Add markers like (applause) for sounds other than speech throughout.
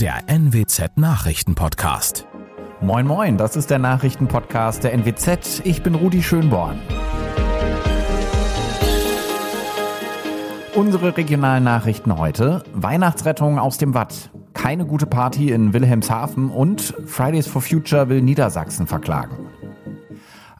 der NWZ Nachrichtenpodcast. Moin moin, das ist der Nachrichtenpodcast der NWZ. Ich bin Rudi Schönborn. Unsere regionalen Nachrichten heute. Weihnachtsrettung aus dem Watt. Keine gute Party in Wilhelmshaven und Fridays for Future will Niedersachsen verklagen.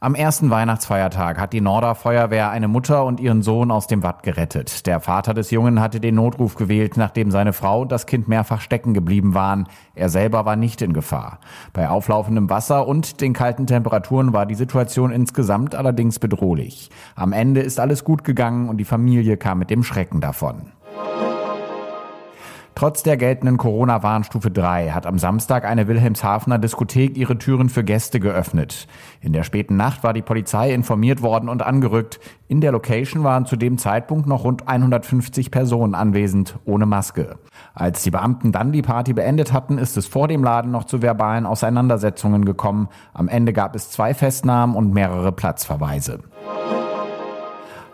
Am ersten Weihnachtsfeiertag hat die Norder Feuerwehr eine Mutter und ihren Sohn aus dem Watt gerettet. Der Vater des Jungen hatte den Notruf gewählt, nachdem seine Frau und das Kind mehrfach stecken geblieben waren. Er selber war nicht in Gefahr. Bei auflaufendem Wasser und den kalten Temperaturen war die Situation insgesamt allerdings bedrohlich. Am Ende ist alles gut gegangen und die Familie kam mit dem Schrecken davon. Trotz der geltenden Corona-Warnstufe 3 hat am Samstag eine Wilhelmshavener Diskothek ihre Türen für Gäste geöffnet. In der späten Nacht war die Polizei informiert worden und angerückt. In der Location waren zu dem Zeitpunkt noch rund 150 Personen anwesend, ohne Maske. Als die Beamten dann die Party beendet hatten, ist es vor dem Laden noch zu verbalen Auseinandersetzungen gekommen. Am Ende gab es zwei Festnahmen und mehrere Platzverweise.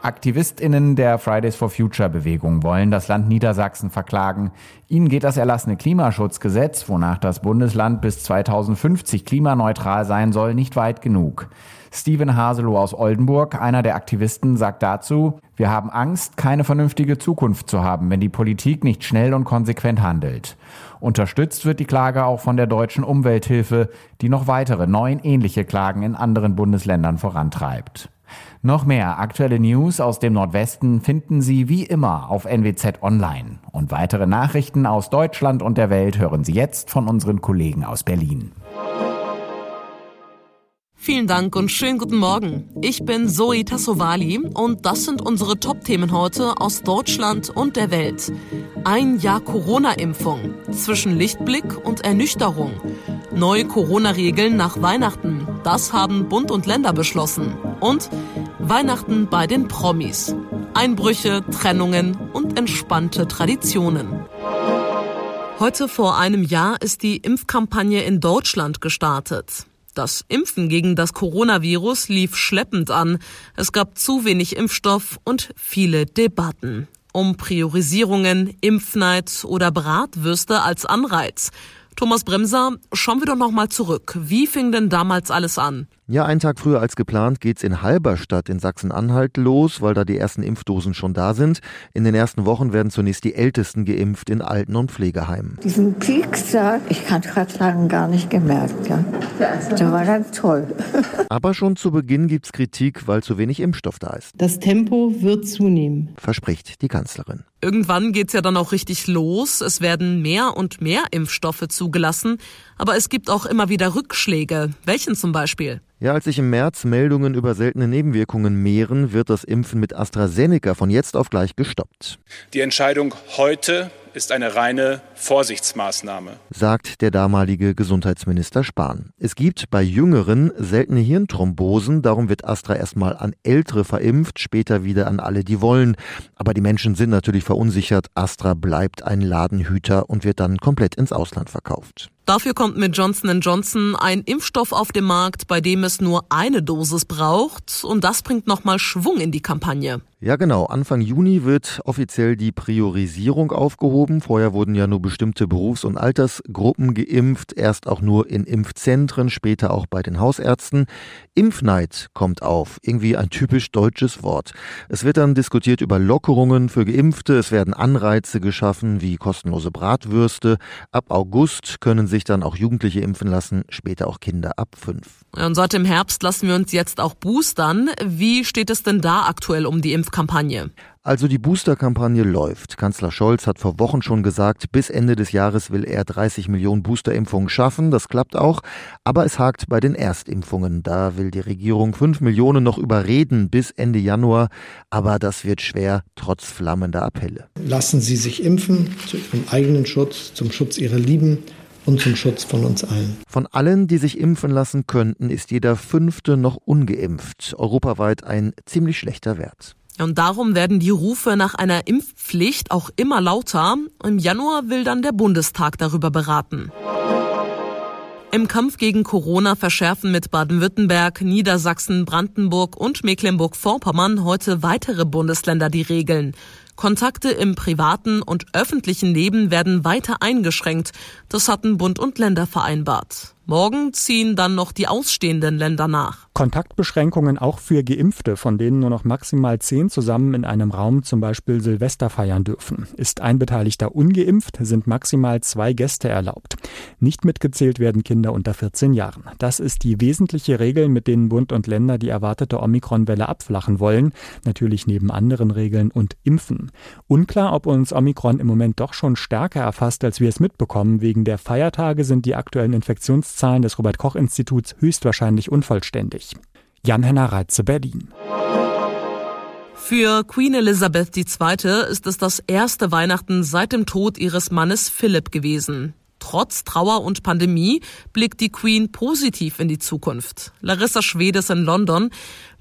AktivistInnen der Fridays for Future Bewegung wollen das Land Niedersachsen verklagen. Ihnen geht das erlassene Klimaschutzgesetz, wonach das Bundesland bis 2050 klimaneutral sein soll, nicht weit genug. Steven Haselow aus Oldenburg, einer der Aktivisten, sagt dazu, wir haben Angst, keine vernünftige Zukunft zu haben, wenn die Politik nicht schnell und konsequent handelt. Unterstützt wird die Klage auch von der deutschen Umwelthilfe, die noch weitere neun ähnliche Klagen in anderen Bundesländern vorantreibt. Noch mehr aktuelle News aus dem Nordwesten finden Sie wie immer auf NWZ Online. Und weitere Nachrichten aus Deutschland und der Welt hören Sie jetzt von unseren Kollegen aus Berlin. Vielen Dank und schönen guten Morgen. Ich bin Zoe Tassovali und das sind unsere Top-Themen heute aus Deutschland und der Welt. Ein Jahr Corona-Impfung zwischen Lichtblick und Ernüchterung. Neue Corona-Regeln nach Weihnachten. Das haben Bund und Länder beschlossen. Und Weihnachten bei den Promis. Einbrüche, Trennungen und entspannte Traditionen. Heute vor einem Jahr ist die Impfkampagne in Deutschland gestartet. Das Impfen gegen das Coronavirus lief schleppend an. Es gab zu wenig Impfstoff und viele Debatten. Um Priorisierungen, Impfneid oder Bratwürste als Anreiz. Thomas Bremser, schauen wir doch noch mal zurück. Wie fing denn damals alles an? Ja, einen Tag früher als geplant geht's in Halberstadt in Sachsen-Anhalt los, weil da die ersten Impfdosen schon da sind. In den ersten Wochen werden zunächst die Ältesten geimpft in Alten- und Pflegeheimen. Diesen Piekstag, ich kann gerade sagen, gar nicht gemerkt. Ja. Der war ganz toll. (laughs) Aber schon zu Beginn gibt's Kritik, weil zu wenig Impfstoff da ist. Das Tempo wird zunehmen, verspricht die Kanzlerin. Irgendwann geht's ja dann auch richtig los. Es werden mehr und mehr Impfstoffe zugelassen. Aber es gibt auch immer wieder Rückschläge. Welchen zum Beispiel? Ja, als sich im März Meldungen über seltene Nebenwirkungen mehren, wird das Impfen mit AstraZeneca von jetzt auf gleich gestoppt. Die Entscheidung heute ist eine reine Vorsichtsmaßnahme, sagt der damalige Gesundheitsminister Spahn. Es gibt bei Jüngeren seltene Hirnthrombosen, darum wird Astra erstmal an Ältere verimpft, später wieder an alle, die wollen. Aber die Menschen sind natürlich verunsichert. Astra bleibt ein Ladenhüter und wird dann komplett ins Ausland verkauft. Dafür kommt mit Johnson Johnson ein Impfstoff auf den Markt, bei dem es nur eine Dosis braucht und das bringt nochmal Schwung in die Kampagne. Ja, genau. Anfang Juni wird offiziell die Priorisierung aufgehoben. Vorher wurden ja nur bestimmte Berufs- und Altersgruppen geimpft. Erst auch nur in Impfzentren, später auch bei den Hausärzten. Impfneid kommt auf. Irgendwie ein typisch deutsches Wort. Es wird dann diskutiert über Lockerungen für Geimpfte. Es werden Anreize geschaffen, wie kostenlose Bratwürste. Ab August können sich dann auch Jugendliche impfen lassen, später auch Kinder ab fünf. Und seit dem Herbst lassen wir uns jetzt auch boostern. Wie steht es denn da aktuell um die Impfkampagne? Also die Booster-Kampagne läuft. Kanzler Scholz hat vor Wochen schon gesagt, bis Ende des Jahres will er 30 Millionen Boosterimpfungen schaffen. Das klappt auch. Aber es hakt bei den Erstimpfungen. Da will die Regierung 5 Millionen noch überreden bis Ende Januar. Aber das wird schwer, trotz flammender Appelle. Lassen Sie sich impfen zu Ihrem eigenen Schutz, zum Schutz Ihrer Lieben und zum Schutz von uns allen. Von allen, die sich impfen lassen könnten, ist jeder Fünfte noch ungeimpft. Europaweit ein ziemlich schlechter Wert. Und darum werden die Rufe nach einer Impfpflicht auch immer lauter. Im Januar will dann der Bundestag darüber beraten. Im Kampf gegen Corona verschärfen mit Baden-Württemberg, Niedersachsen, Brandenburg und Mecklenburg-Vorpommern heute weitere Bundesländer die Regeln. Kontakte im privaten und öffentlichen Leben werden weiter eingeschränkt. Das hatten Bund und Länder vereinbart. Morgen ziehen dann noch die ausstehenden Länder nach. Kontaktbeschränkungen auch für Geimpfte, von denen nur noch maximal zehn zusammen in einem Raum zum Beispiel Silvester feiern dürfen. Ist ein Beteiligter ungeimpft, sind maximal zwei Gäste erlaubt. Nicht mitgezählt werden Kinder unter 14 Jahren. Das ist die wesentliche Regel, mit denen Bund und Länder die erwartete Omikron-Welle abflachen wollen. Natürlich neben anderen Regeln und Impfen. Unklar, ob uns Omikron im Moment doch schon stärker erfasst, als wir es mitbekommen. Wegen der Feiertage sind die aktuellen Infektionszahlen Zahlen des Robert Koch Instituts höchstwahrscheinlich unvollständig. Jan-Henner Reitze, Berlin. Für Queen Elizabeth II. ist es das erste Weihnachten seit dem Tod ihres Mannes Philipp gewesen. Trotz Trauer und Pandemie blickt die Queen positiv in die Zukunft. Larissa Schwedes in London.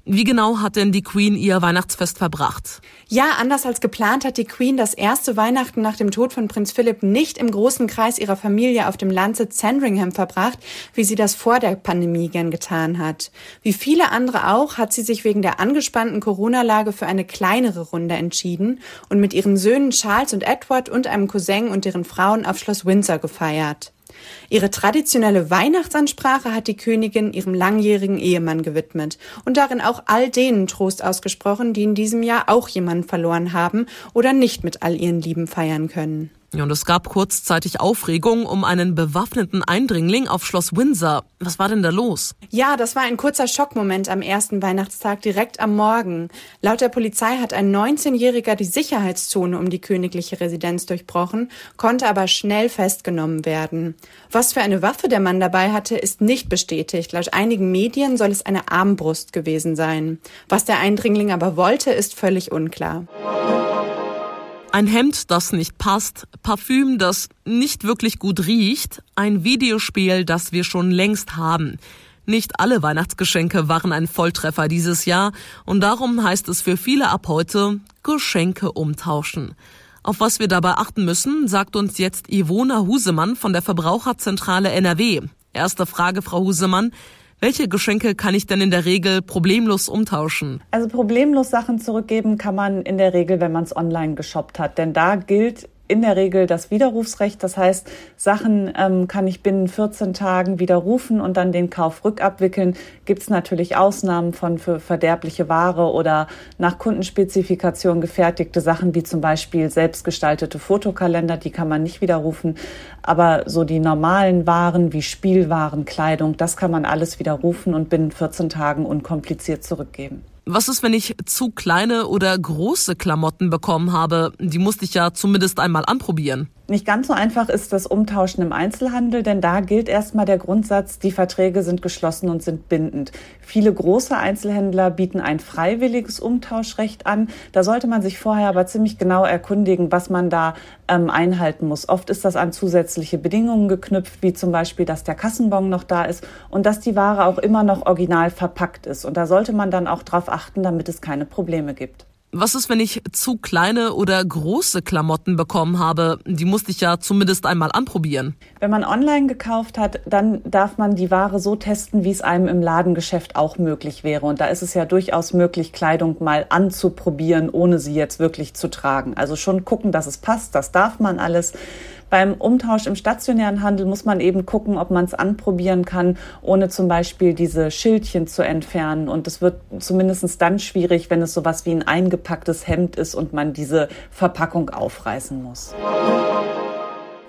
Wie genau hat denn die Queen ihr Weihnachtsfest verbracht? Ja, anders als geplant hat die Queen das erste Weihnachten nach dem Tod von Prinz Philipp nicht im großen Kreis ihrer Familie auf dem Landsitz Sandringham verbracht, wie sie das vor der Pandemie gern getan hat. Wie viele andere auch hat sie sich wegen der angespannten Corona-Lage für eine kleinere Runde entschieden und mit ihren Söhnen Charles und Edward und einem Cousin und deren Frauen auf Schloss Windsor gefeiert. Ihre traditionelle Weihnachtsansprache hat die Königin ihrem langjährigen Ehemann gewidmet und darin auch all denen Trost ausgesprochen, die in diesem Jahr auch jemanden verloren haben oder nicht mit all ihren Lieben feiern können. Ja, und es gab kurzzeitig Aufregung um einen bewaffneten Eindringling auf Schloss Windsor. Was war denn da los? Ja, das war ein kurzer Schockmoment am ersten Weihnachtstag direkt am Morgen. Laut der Polizei hat ein 19-Jähriger die Sicherheitszone um die königliche Residenz durchbrochen, konnte aber schnell festgenommen werden. Was für eine Waffe der Mann dabei hatte, ist nicht bestätigt. Laut einigen Medien soll es eine Armbrust gewesen sein. Was der Eindringling aber wollte, ist völlig unklar. Ein Hemd, das nicht passt, Parfüm, das nicht wirklich gut riecht, ein Videospiel, das wir schon längst haben. Nicht alle Weihnachtsgeschenke waren ein Volltreffer dieses Jahr und darum heißt es für viele ab heute Geschenke umtauschen. Auf was wir dabei achten müssen, sagt uns jetzt Ivona Husemann von der Verbraucherzentrale NRW. Erste Frage, Frau Husemann. Welche Geschenke kann ich denn in der Regel problemlos umtauschen? Also problemlos Sachen zurückgeben kann man in der Regel, wenn man es online geshoppt hat. Denn da gilt in der Regel das Widerrufsrecht. Das heißt, Sachen ähm, kann ich binnen 14 Tagen widerrufen und dann den Kauf rückabwickeln. Gibt es natürlich Ausnahmen von für verderbliche Ware oder nach Kundenspezifikation gefertigte Sachen, wie zum Beispiel selbstgestaltete Fotokalender, die kann man nicht widerrufen. Aber so die normalen Waren wie Spielwaren, Kleidung, das kann man alles widerrufen und binnen 14 Tagen unkompliziert zurückgeben. Was ist, wenn ich zu kleine oder große Klamotten bekommen habe? Die musste ich ja zumindest einmal anprobieren. Nicht ganz so einfach ist das Umtauschen im Einzelhandel, denn da gilt erstmal der Grundsatz, die Verträge sind geschlossen und sind bindend. Viele große Einzelhändler bieten ein freiwilliges Umtauschrecht an. Da sollte man sich vorher aber ziemlich genau erkundigen, was man da ähm, einhalten muss. Oft ist das an zusätzliche Bedingungen geknüpft, wie zum Beispiel, dass der Kassenbon noch da ist und dass die Ware auch immer noch original verpackt ist. Und da sollte man dann auch darauf achten, damit es keine Probleme gibt. Was ist, wenn ich zu kleine oder große Klamotten bekommen habe? Die musste ich ja zumindest einmal anprobieren. Wenn man online gekauft hat, dann darf man die Ware so testen, wie es einem im Ladengeschäft auch möglich wäre. Und da ist es ja durchaus möglich, Kleidung mal anzuprobieren, ohne sie jetzt wirklich zu tragen. Also schon gucken, dass es passt, das darf man alles. Beim Umtausch im stationären Handel muss man eben gucken, ob man es anprobieren kann, ohne zum Beispiel diese Schildchen zu entfernen. Und es wird zumindest dann schwierig, wenn es sowas wie ein eingepacktes Hemd ist und man diese Verpackung aufreißen muss.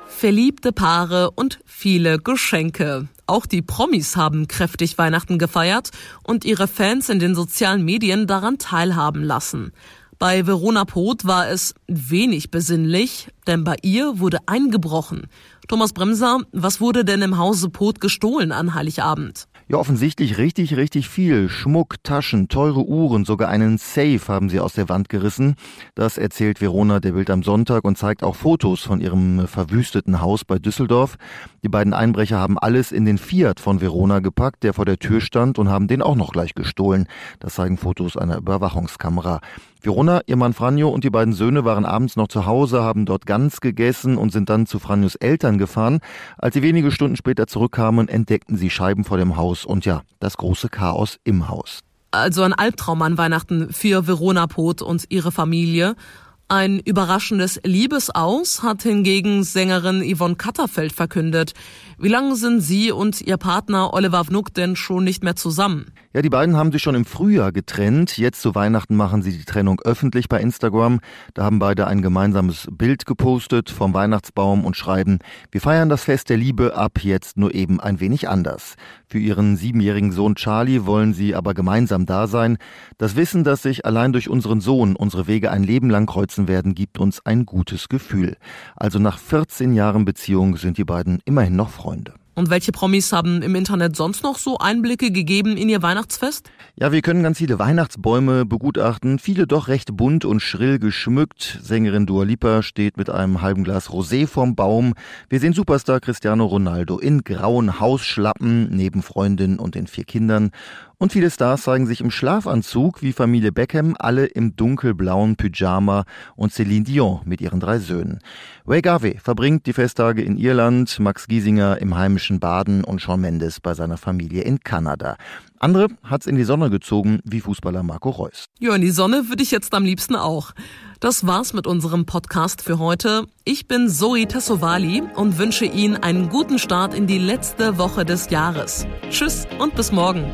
Verliebte Paare und viele Geschenke. Auch die Promis haben kräftig Weihnachten gefeiert und ihre Fans in den sozialen Medien daran teilhaben lassen. Bei Verona Poth war es wenig besinnlich, denn bei ihr wurde eingebrochen. Thomas Bremser, was wurde denn im Hause Poth gestohlen an Heiligabend? Ja, offensichtlich richtig, richtig viel. Schmuck, Taschen, teure Uhren, sogar einen Safe haben sie aus der Wand gerissen. Das erzählt Verona der Bild am Sonntag und zeigt auch Fotos von ihrem verwüsteten Haus bei Düsseldorf. Die beiden Einbrecher haben alles in den Fiat von Verona gepackt, der vor der Tür stand und haben den auch noch gleich gestohlen. Das zeigen Fotos einer Überwachungskamera. Verona, ihr Mann Franjo und die beiden Söhne waren abends noch zu Hause, haben dort ganz gegessen und sind dann zu Franjos Eltern gefahren. Als sie wenige Stunden später zurückkamen, entdeckten sie Scheiben vor dem Haus und ja, das große Chaos im Haus. Also ein Albtraum an Weihnachten für Verona Poth und ihre Familie. Ein überraschendes Liebesaus hat hingegen Sängerin Yvonne Katterfeld verkündet. Wie lange sind sie und ihr Partner Oliver Vnuk denn schon nicht mehr zusammen? Ja, die beiden haben sich schon im Frühjahr getrennt. Jetzt zu Weihnachten machen sie die Trennung öffentlich bei Instagram. Da haben beide ein gemeinsames Bild gepostet vom Weihnachtsbaum und schreiben, wir feiern das Fest der Liebe ab jetzt nur eben ein wenig anders. Für ihren siebenjährigen Sohn Charlie wollen sie aber gemeinsam da sein. Das Wissen, dass sich allein durch unseren Sohn unsere Wege ein Leben lang kreuzen werden, gibt uns ein gutes Gefühl. Also nach 14 Jahren Beziehung sind die beiden immerhin noch Freunde. Und welche Promis haben im Internet sonst noch so Einblicke gegeben in ihr Weihnachtsfest? Ja, wir können ganz viele Weihnachtsbäume begutachten, viele doch recht bunt und schrill geschmückt. Sängerin Dua Lipa steht mit einem halben Glas Rosé vorm Baum. Wir sehen Superstar Cristiano Ronaldo in grauen Hausschlappen neben Freundin und den vier Kindern. Und viele Stars zeigen sich im Schlafanzug, wie Familie Beckham, alle im dunkelblauen Pyjama und Celine Dion mit ihren drei Söhnen. Ray Garvey verbringt die Festtage in Irland, Max Giesinger im heimischen Baden und Shawn Mendes bei seiner Familie in Kanada. Andere hat's in die Sonne gezogen, wie Fußballer Marco Reus. Ja, in die Sonne würde ich jetzt am liebsten auch. Das war's mit unserem Podcast für heute. Ich bin Zoe Tassovali und wünsche Ihnen einen guten Start in die letzte Woche des Jahres. Tschüss und bis morgen.